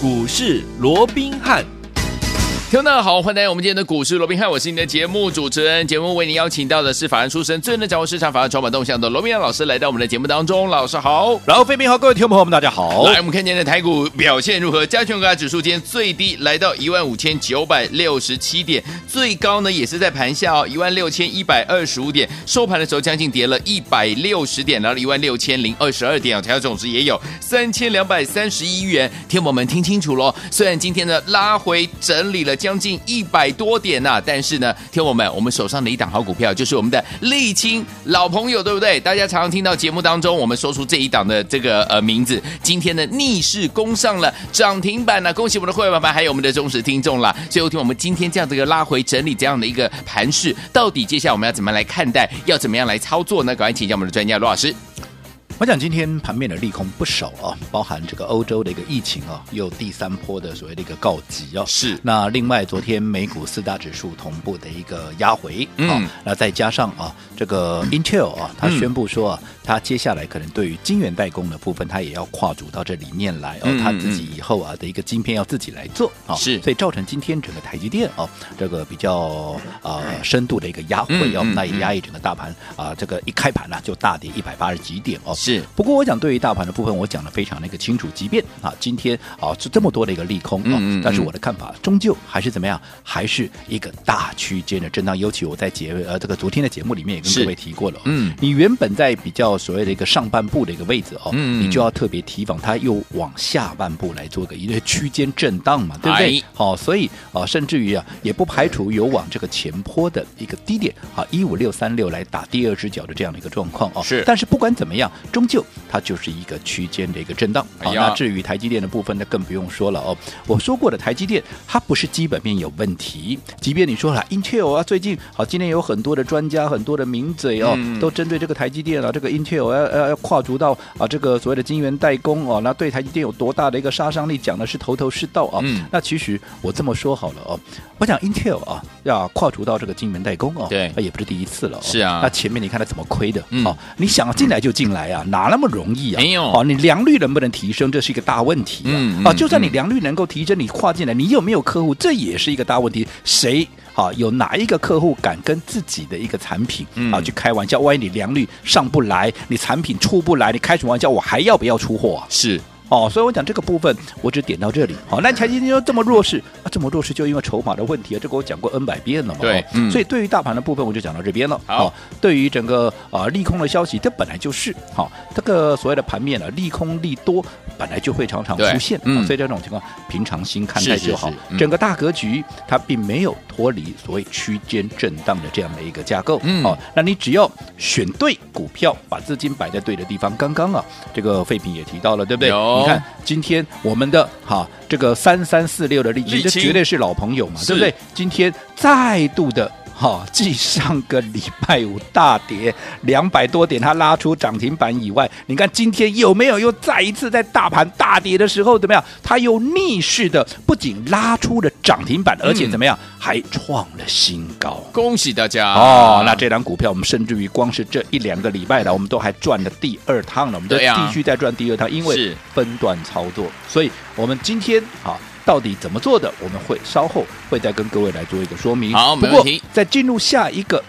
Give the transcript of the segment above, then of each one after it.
股市罗宾汉。听众大好，欢迎来到我们今天的股市罗宾汉，我是你的节目主持人。节目为您邀请到的是法案出身、最能掌握市场法案筹码动向的罗宾汉老师，来到我们的节目当中。老师好，然后飞平好，各位听众朋友们，大家好。来，我们看今天的台股表现如何？加权股价指数今天最低来到一万五千九百六十七点，最高呢也是在盘下哦，一万六千一百二十五点。收盘的时候将近跌了一百六十点，来到一万六千零二十二点，成交总值也有三千两百三十一元。听我们听清楚喽，虽然今天呢拉回整理了将近一百。多点呐、但是呢，听我们，我们手上的一档好股票就是我们的沥青老朋友，对不对？大家常常听到节目当中我们说出这一档的这个呃名字，今天呢逆势攻上了涨停板呢、恭喜我们的会员们，还有我们的忠实听众啦。最后听我们今天这样的一个拉回整理这样的一个盘势，到底接下来我们要怎么来看待，要怎么样来操作呢？赶快请教我们的专家罗老师。我想今天盘面的利空不少啊，包含这个欧洲的一个疫情啊，又第三波的所谓的一个告急啊。是。那另外，昨天美股四大指数同步的一个压回，嗯，那再加上啊，这个 Intel 啊，它宣布说啊，它接下来可能对于晶圆代工的部分，它也要跨足到这里面来哦，它自己以后啊的一个晶片要自己来做啊。是。所以造成今天整个台积电哦，这个比较啊深度的一个压回哦，那也压抑整个大盘啊，这个一开盘呢就大跌一百八十几点哦。是。不过我讲对。于大盘的部分，我讲的非常的一个清楚。即便啊，今天啊是这么多的一个利空啊，但是我的看法终究还是怎么样？还是一个大区间的震荡。尤其我在节呃这个昨天的节目里面也跟各位提过了，嗯，你原本在比较所谓的一个上半部的一个位置哦，嗯，你就要特别提防它又往下半部来做个一个区间震荡嘛，对不对？好，所以啊，甚至于啊，也不排除有往这个前坡的一个低点啊一五六三六来打第二只脚的这样的一个状况哦。是，但是不管怎么样，终究它就。是一个区间的一个震荡，好，那至于台积电的部分，那更不用说了哦。我说过的，台积电它不是基本面有问题，即便你说了 Intel 啊，最近好，今天有很多的专家、很多的名嘴哦，都针对这个台积电啊，这个 Intel 要要要跨足到啊这个所谓的晶圆代工哦，那对台积电有多大的一个杀伤力，讲的是头头是道啊。嗯那其实我这么说好了哦，我讲 Intel 啊要跨足到这个晶圆代工哦，对，那也不是第一次了，是啊。那前面你看他怎么亏的？哦，你想进来就进来啊，哪那么容易？没有哦，你良率能不能提升，这是一个大问题啊！嗯嗯、啊，就算你良率能够提升，你跨进来，你有没有客户，这也是一个大问题。谁啊？有哪一个客户敢跟自己的一个产品啊去开玩笑？万一你良率上不来，你产品出不来，你开什么玩笑？我还要不要出货啊？是。哦，所以我讲这个部分，我只点到这里。好，那台积电又这么弱势啊，这么弱势就因为筹码的问题啊，这个我讲过 N 百遍了嘛。对，嗯、所以对于大盘的部分，我就讲到这边了。好，对于整个啊、呃、利空的消息，这本来就是好，这个所谓的盘面啊，利空利多本来就会常常出现。嗯，所以这种情况平常心看待就好。是是是嗯、整个大格局它并没有脱离所谓区间震荡的这样的一个架构。嗯，好，那你只要选对股票，把资金摆在对的地方。刚刚啊，这个废品也提到了，对不对？有你看今天。我们的哈这个三三四六的丽清，这绝对是老朋友嘛，对不对？今天再度的哈，继上个礼拜五大跌两百多点，它拉出涨停板以外，你看今天有没有又再一次在大盘大跌的时候怎么样？它又逆势的不仅拉出了涨停板，而且怎么样？还创了新高，恭喜大家哦！那这档股票，我们甚至于光是这一两个礼拜的，我们都还赚了第二趟了，我们都继续在赚第二趟，因为分段操作，所以我们今天啊，到底怎么做的，我们会稍后会再跟各位来做一个说明。好，没问题。在进入下一个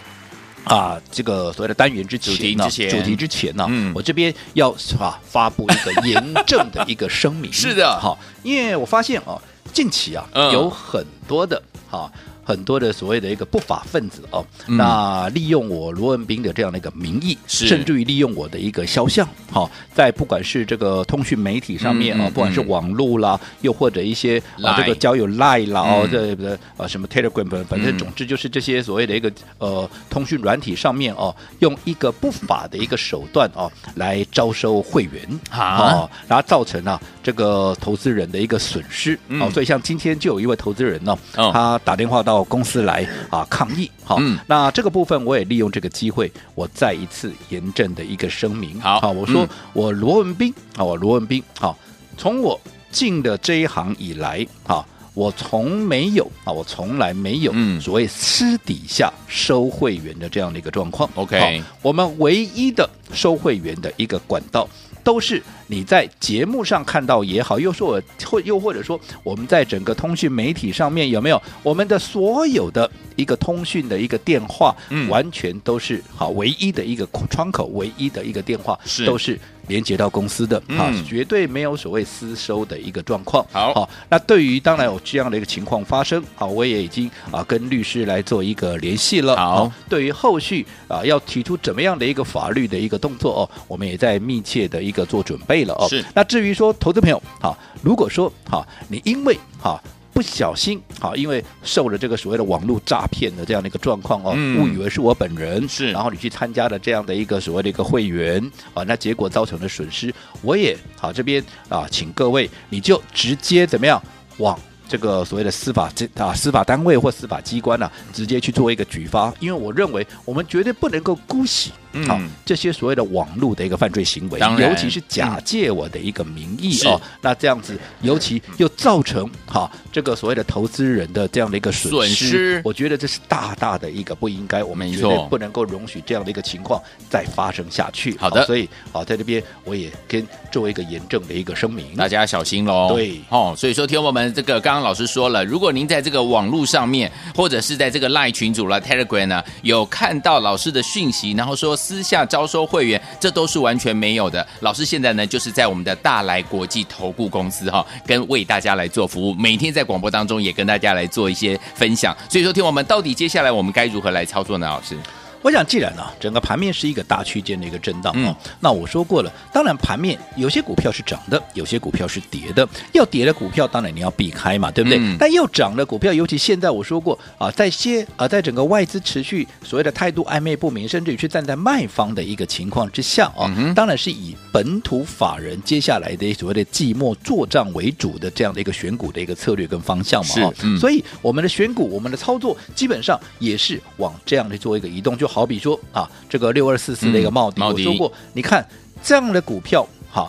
啊这个所谓的单元之前呢，主题之前呢，嗯，我这边要啊发布一个严正的一个声明。是的，好，因为我发现啊，近期啊有很多的。好，很多的所谓的一个不法分子哦，嗯、那利用我罗文斌的这样的一个名义，甚至于利用我的一个肖像，好，在不管是这个通讯媒体上面啊，嗯、不管是网络啦，嗯、又或者一些啊这个交友 Line 啦，哦、这，这个呃什么 Telegram，反正总之就是这些所谓的一个呃通讯软体上面哦，用一个不法的一个手段哦来招收会员啊，然后造成啊这个投资人的一个损失，嗯、哦，所以像今天就有一位投资人呢，哦、他。打电话到公司来啊抗议，好，嗯、那这个部分我也利用这个机会，我再一次严正的一个声明，好，好，我说我罗文斌啊，我罗文斌，好，从我进的这一行以来，哈，我从没有啊，我从来没有所谓私底下收会员的这样的一个状况，OK，我们唯一的收会员的一个管道。都是你在节目上看到也好，又说我或又或者说我们在整个通讯媒体上面有没有我们的所有的一个通讯的一个电话，嗯，完全都是好唯一的一个窗口，唯一的一个电话是都是。连接到公司的啊，绝对没有所谓私收的一个状况。好，好，那对于当然有这样的一个情况发生，好，我也已经啊跟律师来做一个联系了。好，对于后续啊要提出怎么样的一个法律的一个动作哦，我们也在密切的一个做准备了哦。是。那至于说投资朋友，好，如果说好，你因为好。不小心，好，因为受了这个所谓的网络诈骗的这样的一个状况哦，误以为是我本人，是，然后你去参加了这样的一个所谓的一个会员啊，那结果造成的损失，我也好这边啊，请各位你就直接怎么样往这个所谓的司法这啊司法单位或司法机关呢、啊，直接去做一个举发，因为我认为我们绝对不能够姑息。好、嗯，这些所谓的网络的一个犯罪行为，尤其是假借我的一个名义哦，那这样子，尤其又造成哈这个所谓的投资人的这样的一个损失，我觉得这是大大的一个不应该，我们绝对不能够容许这样的一个情况再发生下去。好的，所以好在这边我也跟作为一个严正的一个声明，大家小心喽。对，哦，所以说，听我们这个刚刚老师说了，如果您在这个网络上面，或者是在这个 LINE 群组了 Telegram 呢，有看到老师的讯息，然后说。私下招收会员，这都是完全没有的。老师现在呢，就是在我们的大来国际投顾公司哈，跟为大家来做服务，每天在广播当中也跟大家来做一些分享。所以说，听我们到底接下来我们该如何来操作呢？老师？我想，既然呢，整个盘面是一个大区间的一个震荡啊，那我说过了，当然盘面有些股票是涨的，有些股票是跌的。要跌的股票，当然你要避开嘛，对不对？但要涨的股票，尤其现在我说过啊，在些啊，在整个外资持续所谓的态度暧昧不明，甚至于去站在卖方的一个情况之下啊，当然是以本土法人接下来的所谓的寂寞做账为主的这样的一个选股的一个策略跟方向嘛啊，所以我们的选股，我们的操作基本上也是往这样的做一个移动就。好比说啊，这个六二四四的一个茂迪，嗯、我说过，你看这样的股票，哈，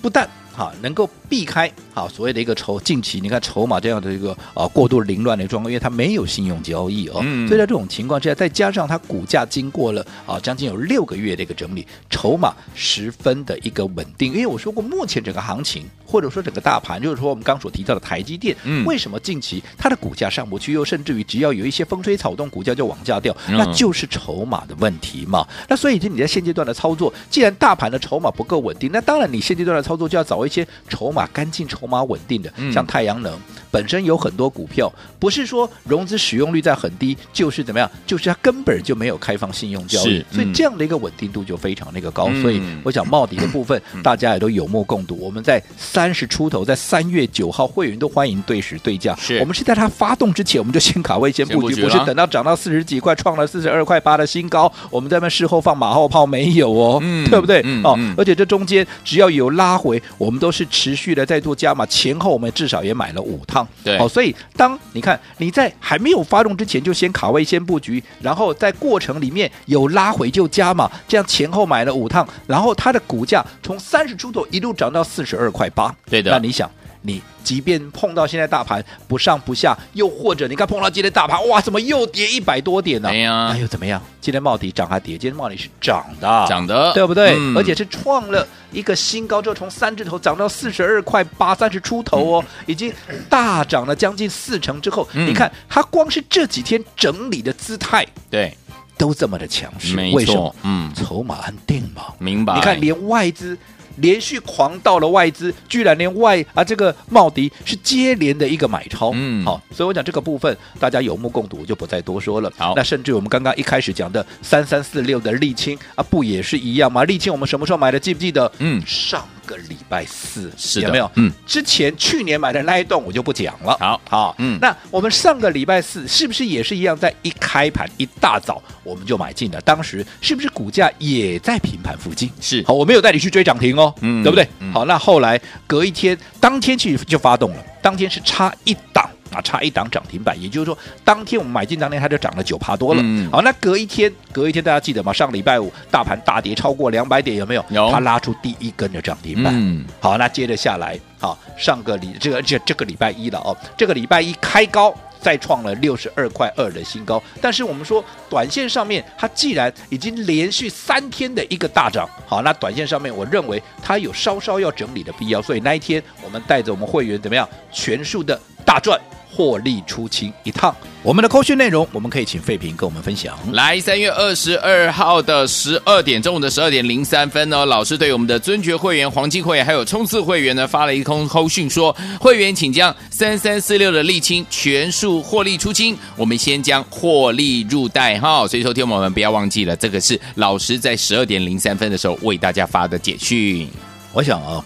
不但哈能够避开。啊，所谓的一个筹，近期你看筹码这样的一个啊过度凌乱的状况，因为它没有信用交易哦，嗯、所以在这种情况之下，再加上它股价经过了啊将近有六个月的一个整理，筹码十分的一个稳定。因为我说过，目前整个行情或者说整个大盘，就是说我们刚所提到的台积电，嗯、为什么近期它的股价上不去，又甚至于只要有一些风吹草动，股价就往下掉，嗯、那就是筹码的问题嘛。那所以你在现阶段的操作，既然大盘的筹码不够稳定，那当然你现阶段的操作就要找一些筹码干净、筹码稳定的，像太阳能本身有很多股票，不是说融资使用率在很低，就是怎么样，就是它根本就没有开放信用交易，所以这样的一个稳定度就非常那个高。所以我想茂迪的部分，大家也都有目共睹。我们在三十出头，在三月九号，会员都欢迎对时对价。我们是在它发动之前，我们就先卡位先布局，不是等到涨到四十几块，创了四十二块八的新高，我们在那事后放马后炮没有哦，对不对？哦，而且这中间只要有拉回，我们都是持续的在做加码前。后我们至少也买了五趟，对，好，所以当你看你在还没有发动之前就先卡位先布局，然后在过程里面有拉回就加码，这样前后买了五趟，然后它的股价从三十出头一路涨到四十二块八，对的，那你想你。即便碰到现在大盘不上不下，又或者你看碰到今天大盘，哇，怎么又跌一百多点呢？哎呀，那又怎么样？今天茂迪涨还跌？今天茂迪是涨的，涨的，对不对？嗯、而且是创了一个新高，之后从三字头涨到四十二块八，三十出头哦，已经大涨了将近四成之后，嗯、你看它光是这几天整理的姿态，对，都这么的强势，没错，为什么？嗯，筹码安定嘛，明白？你看连外资。连续狂到了外资，居然连外啊这个茂迪是接连的一个买超，嗯，好，所以我讲这个部分大家有目共睹，我就不再多说了。好，那甚至我们刚刚一开始讲的三三四六的沥青啊，不也是一样吗？沥青我们什么时候买的？记不记得？嗯，上个礼拜四是的有没有？嗯，之前去年买的那一栋我就不讲了。好，好，嗯，那我们上个礼拜四是不是也是一样，在一开盘一大早我们就买进了？当时是不是股价也在平盘附近？是，好，我没有带你去追涨停哦。嗯，对不对？好，那后来隔一天，当天去就发动了，当天是差一档啊，差一档涨停板，也就是说，当天我们买进当天它就涨了九趴多了。嗯，好，那隔一天，隔一天大家记得吗？上礼拜五大盘大跌超过两百点，有没有？有。它拉出第一根的涨停板。嗯，好，那接着下来，好，上个礼这个这这个礼拜一了哦，这个礼拜一开高。再创了六十二块二的新高。但是我们说，短线上面它既然已经连续三天的一个大涨，好，那短线上面我认为它有稍稍要整理的必要。所以那一天我们带着我们会员怎么样，全数的大赚。获利出清一趟，我们的扣讯内容，我们可以请费平跟我们分享。来，三月二十二号的十二点，中午的十二点零三分呢，老师对我们的尊爵会员、黄金会员还有冲刺会员呢发了一通扣讯，说会员请将三三四六的沥青全数获利出清，我们先将获利入袋哈。所以，说听我们不要忘记了，这个是老师在十二点零三分的时候为大家发的简讯。我想啊。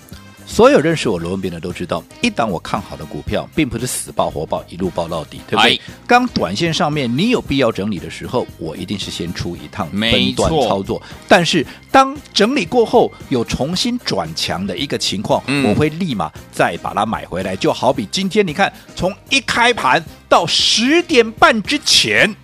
所有认识我罗文斌的都知道，一档我看好的股票，并不是死抱活抱一路抱到底，对不对？刚短线上面你有必要整理的时候，我一定是先出一趟分段操作。但是当整理过后有重新转强的一个情况，嗯、我会立马再把它买回来。就好比今天你看，从一开盘到十点半之前，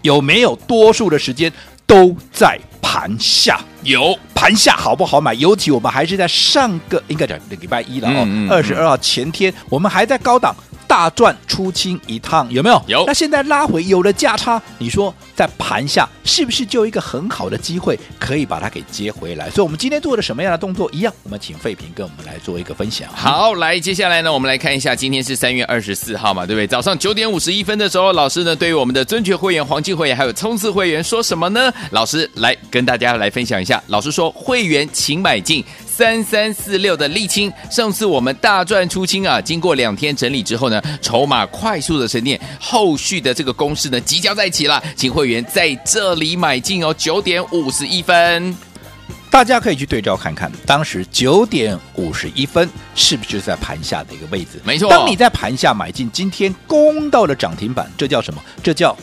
有没有多数的时间都在盘下？有。盘下好不好买？尤其我们还是在上个应该讲礼拜一了哦，二十二号前天，我们还在高档。大赚出清一趟有没有？有。那现在拉回有了价差，你说在盘下是不是就一个很好的机会可以把它给接回来？所以，我们今天做的什么样的动作？一样，我们请费平跟我们来做一个分享。好，来，接下来呢，我们来看一下，今天是三月二十四号嘛，对不对？早上九点五十一分的时候，老师呢对于我们的尊爵会员、黄金会员还有冲刺会员说什么呢？老师来跟大家来分享一下。老师说，会员请买进。三三四六的沥青，上次我们大赚出清啊！经过两天整理之后呢，筹码快速的沉淀，后续的这个攻势呢即将再起了，请会员在这里买进哦。九点五十一分，大家可以去对照看看，当时九点五十一分是不是在盘下的一个位置？没错，当你在盘下买进，今天攻到了涨停板，这叫什么？这叫。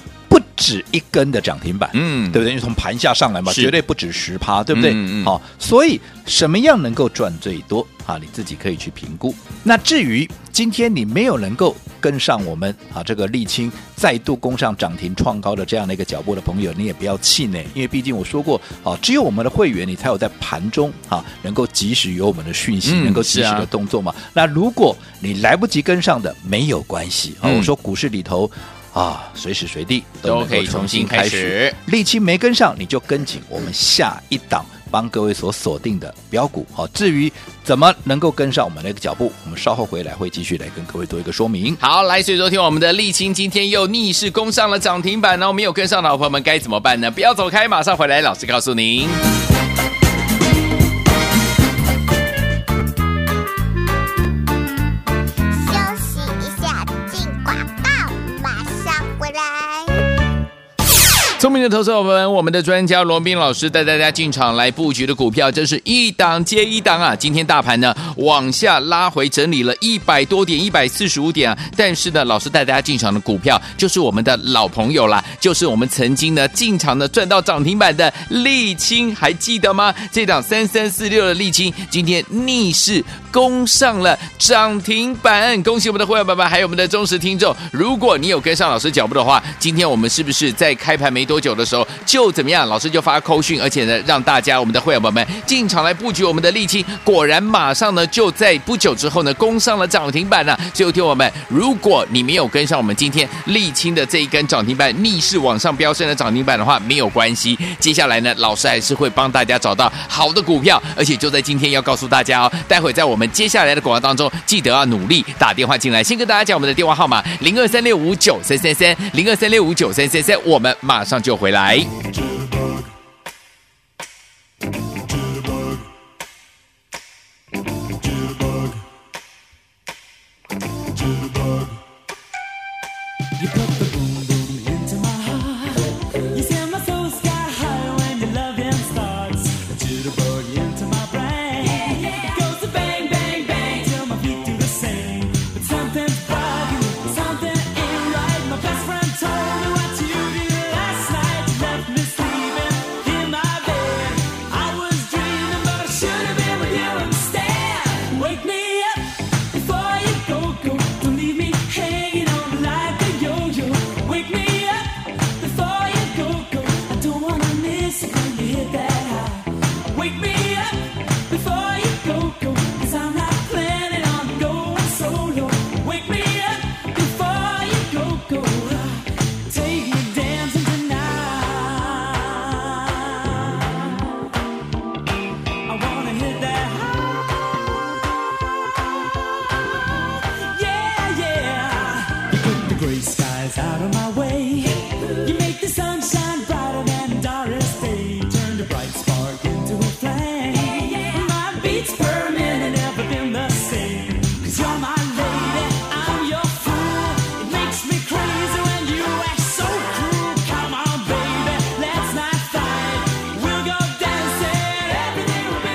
不止一根的涨停板，嗯，对不对？因为从盘下上来嘛，绝对不止十趴，对不对？嗯嗯。好，所以什么样能够赚最多啊？你自己可以去评估。那至于今天你没有能够跟上我们啊这个沥青再度攻上涨停创高的这样的一个脚步的朋友，你也不要气馁，因为毕竟我说过啊，只有我们的会员，你才有在盘中啊能够及时有我们的讯息，能够及时的动作嘛。那如果你来不及跟上的，没有关系啊。我说股市里头。啊，随时随地都可以重新开始。沥青没跟上，你就跟紧我们下一档帮各位所锁定的标股。好，至于怎么能够跟上我们的一个脚步，我们稍后回来会继续来跟各位做一个说明。好，来，所以昨天我们的沥青今天又逆势攻上了涨停板，那我们没有跟上的好朋友们该怎么办呢？不要走开，马上回来，老师告诉您。投资者们，我们的专家罗宾老师带大家进场来布局的股票，真是一档接一档啊！今天大盘呢往下拉回，整理了一百多点，一百四十五点啊。但是呢，老师带大家进场的股票就是我们的老朋友啦，就是我们曾经呢进场的赚到涨停板的沥青，还记得吗？这档三三四六的沥青今天逆势攻上了涨停板，恭喜我们的会员宝宝，还有我们的忠实听众。如果你有跟上老师脚步的话，今天我们是不是在开盘没多久的时候就怎么样？老师就发扣讯，而且呢，让大家我们的会员宝宝们进场来布局我们的沥青，果然马上呢就在不久之后呢攻上了涨停板了。最后听我们，如果你没有跟上我们今天沥青的这一根涨停板逆势往上飙升的涨停板的话，没有关系。接下来呢，老师还是会帮大家找到好的股票，而且就在今天要告诉大家哦，待会在我们接下来的广告当中，记得要努力打电话进来。先跟大家讲我们的电话号码：零二三六五九三三三，零二三六五九三三三。我们马上。就回来。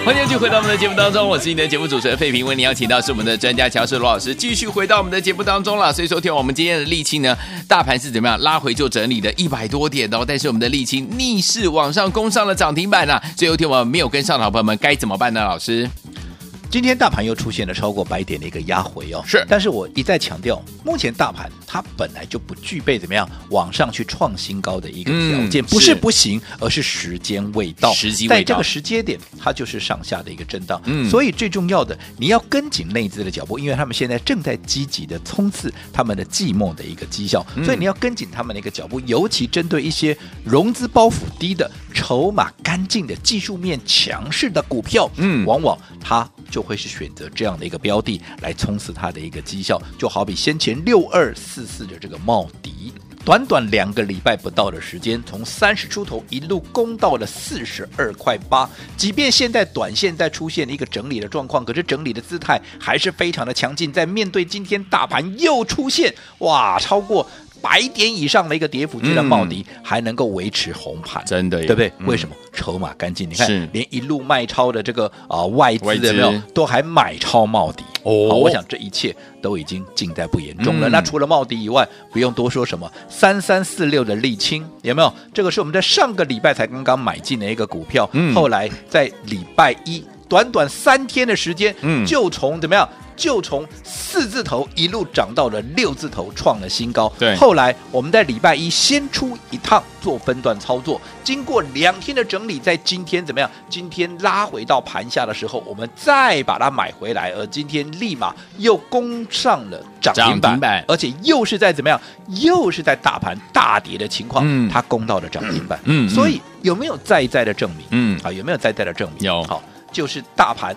欢迎继续回到我们的节目当中，我是你的节目主持人费平。为你邀请到是我们的专家乔氏罗老师，继续回到我们的节目当中了。所以说，听我们今天的沥青呢，大盘是怎么样拉回就整理的一百多点哦，但是我们的沥青逆势往上攻上了涨停板啊！最后听我们没有跟上的好朋友们该怎么办呢？老师？今天大盘又出现了超过百点的一个压回哦，是，但是我一再强调，目前大盘它本来就不具备怎么样往上去创新高的一个条件，嗯、不是不行，而是时间未到。时机未到，在这个时间点，它就是上下的一个震荡。嗯，所以最重要的，你要跟紧内资的脚步，因为他们现在正在积极的冲刺他们的寂寞的一个绩效，嗯、所以你要跟紧他们的一个脚步，尤其针对一些融资包袱低的、筹码干净的、技术面强势的股票，嗯，往往它就。会是选择这样的一个标的来冲刺它的一个绩效，就好比先前六二四四的这个茂迪，短短两个礼拜不到的时间，从三十出头一路攻到了四十二块八。即便现在短线在出现一个整理的状况，可是整理的姿态还是非常的强劲。在面对今天大盘又出现哇超过。百点以上的一个跌幅，居然茂迪还能够维持红盘，真的，对不对？嗯、为什么？筹码干净，你看，连一路卖超的这个啊、呃、外资有没有都还买超茂迪？哦好，我想这一切都已经尽在不言中了。嗯、那除了茂迪以外，不用多说什么，三三四六的沥青有没有？这个是我们在上个礼拜才刚刚买进的一个股票，嗯、后来在礼拜一短短三天的时间，嗯，就从怎么样？就从四字头一路涨到了六字头，创了新高。对，后来我们在礼拜一先出一趟做分段操作，经过两天的整理，在今天怎么样？今天拉回到盘下的时候，我们再把它买回来，而今天立马又攻上了涨停板，板而且又是在怎么样？又是在大盘大跌的情况，嗯，它攻到了涨停板。嗯，所以有没有再再的证明？嗯，啊，有没有再再的证明？有，好，就是大盘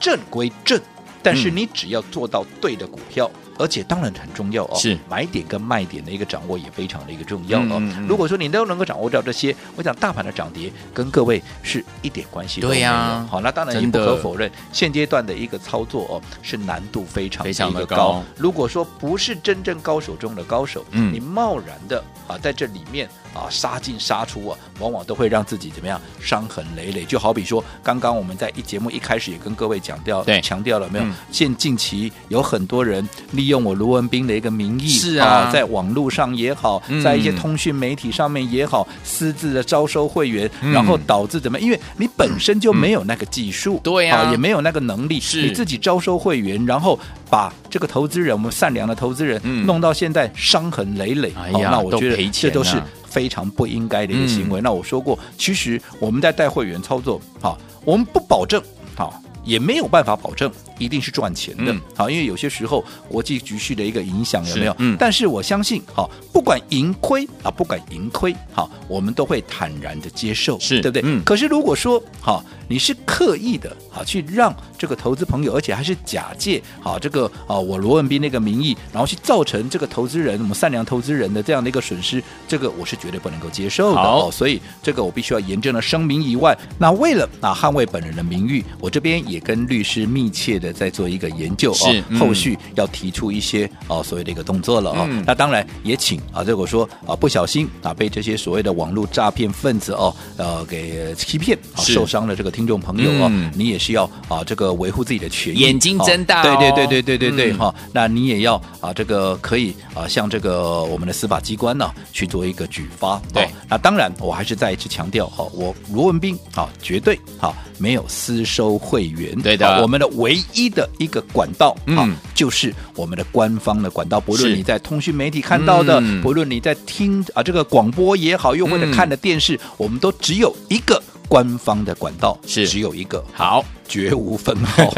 正归正。但是你只要做到对的股票，嗯、而且当然很重要哦，是买点跟卖点的一个掌握也非常的一个重要哦。嗯嗯、如果说你都能够掌握到这些，我想大盘的涨跌跟各位是一点关系都没有。对呀、啊，好，那当然也不可否认，现阶段的一个操作哦是难度非常非常的高。如果说不是真正高手中的高手，嗯，你贸然的啊在这里面。啊，杀进杀出啊，往往都会让自己怎么样伤痕累累。就好比说，刚刚我们在一节目一开始也跟各位讲掉，对，强调了没有？嗯、现近期有很多人利用我卢文斌的一个名义，是啊，啊，在网络上也好，在一些通讯媒体上面也好，嗯、私自的招收会员，嗯、然后导致怎么？因为你本身就没有那个技术，对呀、啊，也没有那个能力，是你自己招收会员，然后把这个投资人，我们善良的投资人，嗯、弄到现在伤痕累累。哎呀，那我觉得这都是。非常不应该的一个行为。嗯、那我说过，其实我们在带会员操作，好，我们不保证，好，也没有办法保证一定是赚钱的，好、嗯，因为有些时候国际局势的一个影响有没有？嗯，但是我相信，好，不管盈亏啊，不管盈亏，好，我们都会坦然的接受，是对不对？嗯。可是如果说，好。你是刻意的啊，去让这个投资朋友，而且还是假借啊这个啊我罗文斌那个名义，然后去造成这个投资人我们善良投资人的这样的一个损失，这个我是绝对不能够接受的哦。所以这个我必须要严正的声明以外，那为了啊捍卫本人的名誉，我这边也跟律师密切的在做一个研究是哦，后续要提出一些啊所谓的一个动作了啊。嗯、那当然也请啊，如果说啊不小心啊被这些所谓的网络诈骗分子哦呃给欺骗啊受伤了这个。听众朋友啊，嗯、你也是要啊，这个维护自己的权益，眼睛睁大、哦，对对对对对对对哈、嗯。那你也要啊，这个可以啊，向这个我们的司法机关呢、啊、去做一个举发。对，那当然，我还是再一次强调哈，我罗文斌啊，绝对哈没有私收会员。对的，我们的唯一的一个管道啊，嗯、就是我们的官方的管道。不论你在通讯媒体看到的，嗯、不论你在听啊这个广播也好，又或者看的电视，嗯、我们都只有一个。官方的管道是只有一个，好，绝无分号。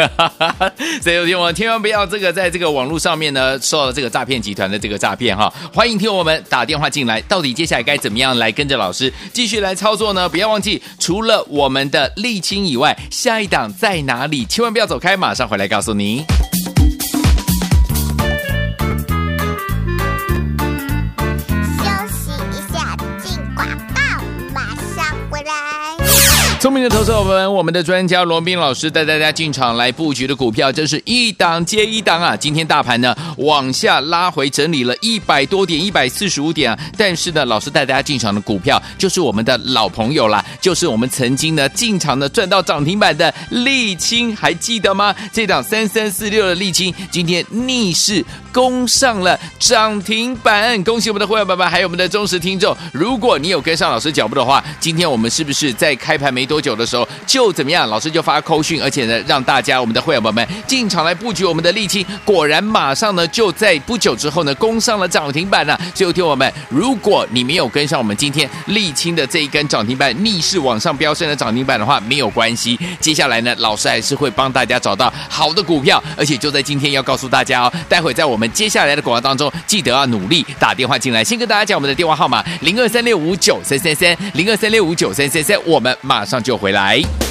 所以有听我们千万不要这个在这个网络上面呢受到这个诈骗集团的这个诈骗哈。欢迎听我们打电话进来，到底接下来该怎么样来跟着老师继续来操作呢？不要忘记，除了我们的沥青以外，下一档在哪里？千万不要走开，马上回来告诉你。聪明的投资者们，我们的专家罗宾老师带大家进场来布局的股票，真是一档接一档啊！今天大盘呢往下拉回整理了一百多点，一百四十五点啊。但是呢，老师带大家进场的股票就是我们的老朋友啦，就是我们曾经呢进场呢赚到涨停板的沥青，还记得吗？这档三三四六的沥青今天逆势攻上了涨停板，恭喜我们的会员爸爸，还有我们的忠实听众。如果你有跟上老师脚步的话，今天我们是不是在开盘没多？多久的时候就怎么样？老师就发扣讯，而且呢，让大家我们的会员朋友们进场来布局我们的沥青，果然马上呢就在不久之后呢攻上了涨停板了。最后听我们，如果你没有跟上我们今天沥青的这一根涨停板逆势往上飙升的涨停板的话，没有关系。接下来呢，老师还是会帮大家找到好的股票，而且就在今天要告诉大家哦，待会在我们接下来的广告当中，记得要努力打电话进来。先跟大家讲我们的电话号码：零二三六五九三三三，零二三六五九三三三。我们马上。就回来。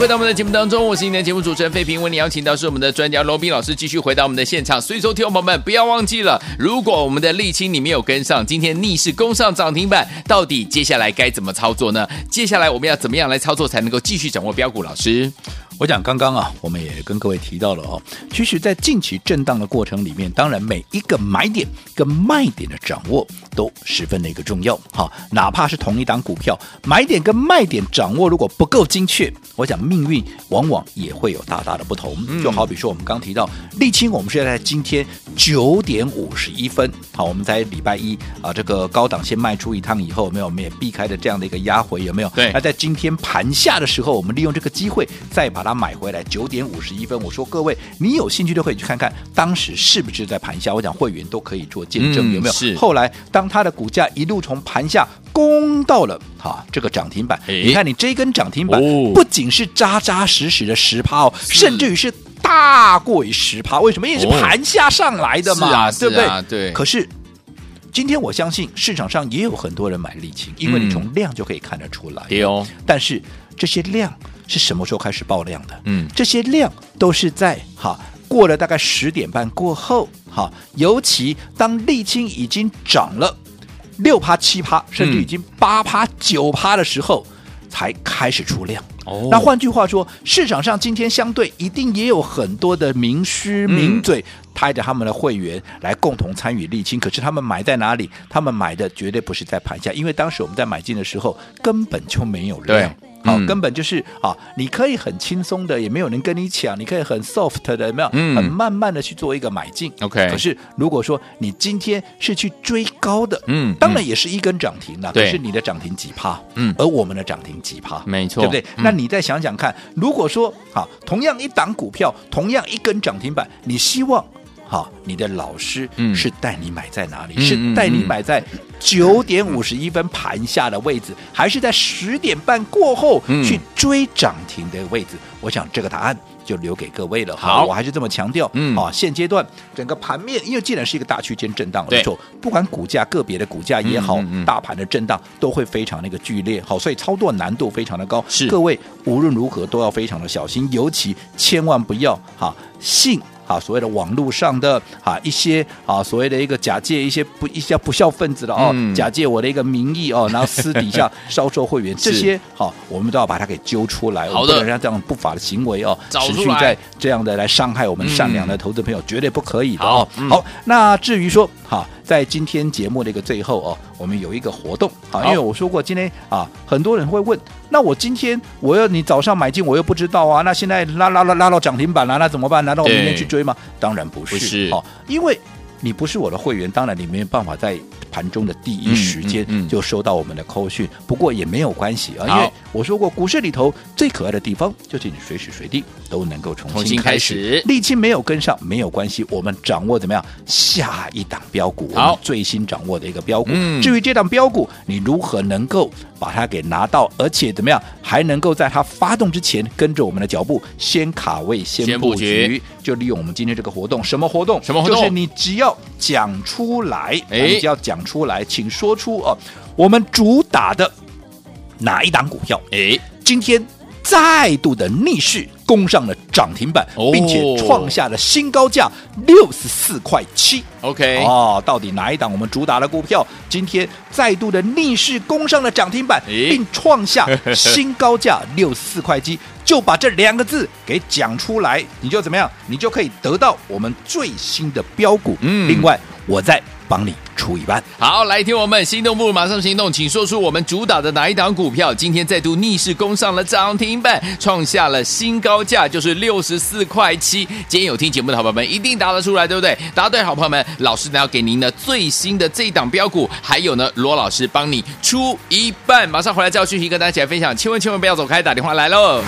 回到我们的节目当中，我是今天的节目主持人费平，为你邀请到是我们的专家罗宾老师，继续回到我们的现场。所以说，听众朋友们不要忘记了，如果我们的沥青你没有跟上，今天逆势攻上涨停板，到底接下来该怎么操作呢？接下来我们要怎么样来操作才能够继续掌握标股？老师。我讲刚刚啊，我们也跟各位提到了哦，其实，在近期震荡的过程里面，当然每一个买点跟卖点的掌握都十分的一个重要。好，哪怕是同一档股票，买点跟卖点掌握如果不够精确，我想命运往往也会有大大的不同。就好比说，我们刚提到沥青，我们是在今天九点五十一分，好，我们在礼拜一啊，这个高档先卖出一趟以后，有没有？我们也避开了这样的一个压回，有没有？对。那在今天盘下的时候，我们利用这个机会再把它。他买回来九点五十一分，我说各位，你有兴趣都可以去看看，当时是不是在盘下？我讲会员都可以做见证，嗯、有没有？是。后来当它的股价一路从盘下攻到了哈这个涨停板，你看你这一根涨停板不仅是扎扎实实的十趴哦，甚至于是大过于十趴。为什么？因为是盘下上来的嘛，对不对？啊、对。可是今天我相信市场上也有很多人买沥青，因为你从量就可以看得出来。对哦。但是这些量。是什么时候开始爆量的？嗯，这些量都是在哈过了大概十点半过后，哈，尤其当沥青已经涨了六趴、七趴，甚至已经八趴、九趴的时候，才开始出量。哦，那换句话说，市场上今天相对一定也有很多的名师名嘴，带着他们的会员来共同参与沥青。可是他们买在哪里？他们买的绝对不是在盘下，因为当时我们在买进的时候根本就没有量。好，嗯、根本就是啊，你可以很轻松的，也没有人跟你抢，你可以很 soft 的，有没有？嗯，很慢慢的去做一个买进。OK。可是如果说你今天是去追高的，嗯，当然也是一根涨停了。对。可是你的涨停几趴？嗯。而我们的涨停几趴？没错，对不对？嗯、那你再想想看，如果说好，同样一档股票，同样一根涨停板，你希望哈，你的老师是带你买在哪里？嗯、是带你买在九点五十一分盘下的位置，嗯、还是在十点半过后去追涨停的位置？嗯、我想这个答案就留给各位了。好，我还是这么强调，嗯，啊，现阶段整个盘面，因为既然是一个大区间震荡，没错，不管股价个别的股价也好，大盘的震荡都会非常那个剧烈。好，所以操作难度非常的高，是各位无论如何都要非常的小心，尤其千万不要哈信。啊，所谓的网络上的啊一些啊所谓的一个假借一些不一些不孝分子的哦，嗯、假借我的一个名义哦，然后私底下 销售会员这些，好、啊，我们都要把它给揪出来，好的，不能让这样不法的行为哦持续在这样的来伤害我们善良的投资朋友，嗯、绝对不可以的哦。好，那至于说哈。啊在今天节目的一个最后哦，我们有一个活动啊，因为我说过今天啊，很多人会问，那我今天我要你早上买进，我又不知道啊，那现在拉拉拉拉到涨停板了，那怎么办？难道我明天去追吗？当然不是，不是哦，因为你不是我的会员，当然你没有办法在盘中的第一时间就收到我们的扣讯。不过也没有关系啊，因为我说过，股市里头最可爱的地方就是你随时随地。都能够重新开始，沥青没有跟上没有关系，我们掌握怎么样下一档标股？好，最新掌握的一个标股。嗯，至于这档标股，你如何能够把它给拿到，而且怎么样还能够在它发动之前跟着我们的脚步先卡位先布局？就利用我们今天这个活动，什么活动？什么活动？就是你只要讲出来，哎，你只要讲出来，请说出哦，我们主打的哪一档股票？哎，今天再度的逆势。攻上了涨停板，并且创下了新高价六十四块七。OK，哦，到底哪一档我们主打的股票今天再度的逆势攻上了涨停板，并创下新高价六十四块七？就把这两个字给讲出来，你就怎么样？你就可以得到我们最新的标股。嗯，另外我再帮你出一半。好，来听我们心动不如马上行动，请说出我们主打的哪一档股票今天再度逆势攻上了涨停板，创下了新高价，就是六十四块七。今天有听节目的好朋友们一定答得出来，对不对？答对，好朋友们，老师呢要给您的最新的这一档标股，还有呢罗老师帮你出一半，马上回来教讯息跟大家一起来分享，千万千万不要走开，打电话来喽。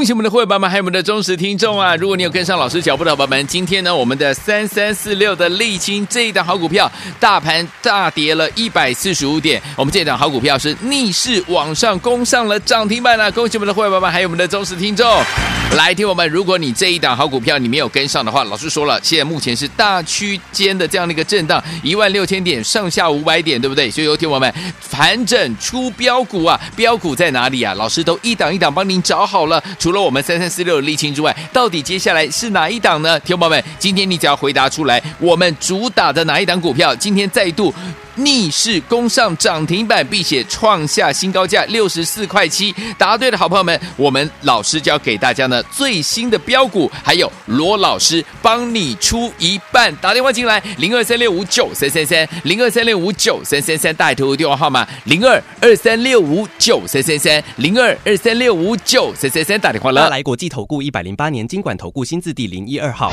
恭喜我们的会员朋友们，还有我们的忠实听众啊！如果你有跟上老师脚步的宝宝们，今天呢，我们的三三四六的沥青这一档好股票，大盘大跌了一百四十五点，我们这一档好股票是逆势往上攻上了涨停板了。恭喜我们的会员朋友们，还有我们的忠实听众，来听我们，如果你这一档好股票你没有跟上的话，老师说了，现在目前是大区间的这样的一个震荡，一万六千点上下五百点，对不对？所以有听我们盘整出标股啊，标股在哪里啊？老师都一档一档帮您找好了。除了我们三三四六沥青之外，到底接下来是哪一档呢？听众朋友们，今天你只要回答出来，我们主打的哪一档股票，今天再度。逆势攻上涨停板，并且创下新高价六十四块七。答对的好朋友们，我们老师就要给大家呢最新的标股，还有罗老师帮你出一半。打电话进来，零二三六五九三三三，零二三六五九三三三，大头电话号码零二二三六五九三三三，零二二三六五九三三三，打电话了。来国际投顾一百零八年金管投顾新字第零一二号。